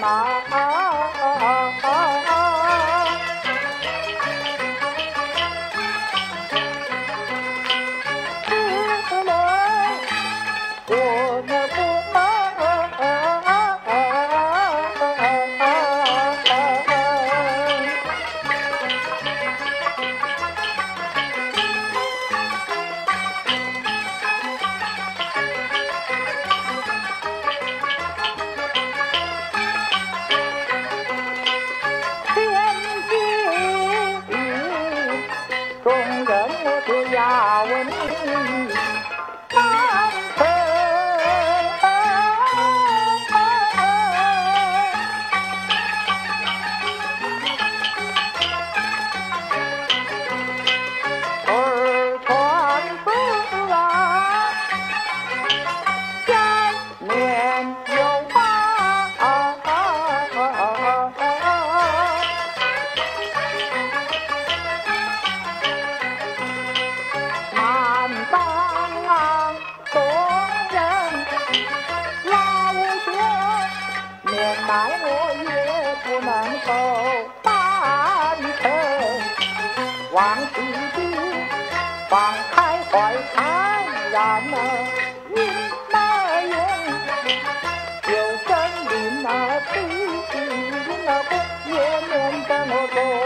my 把文明待我也不能够办成。望西地，放开怀坦然了，云那用，就真林那地，云那不也免得我。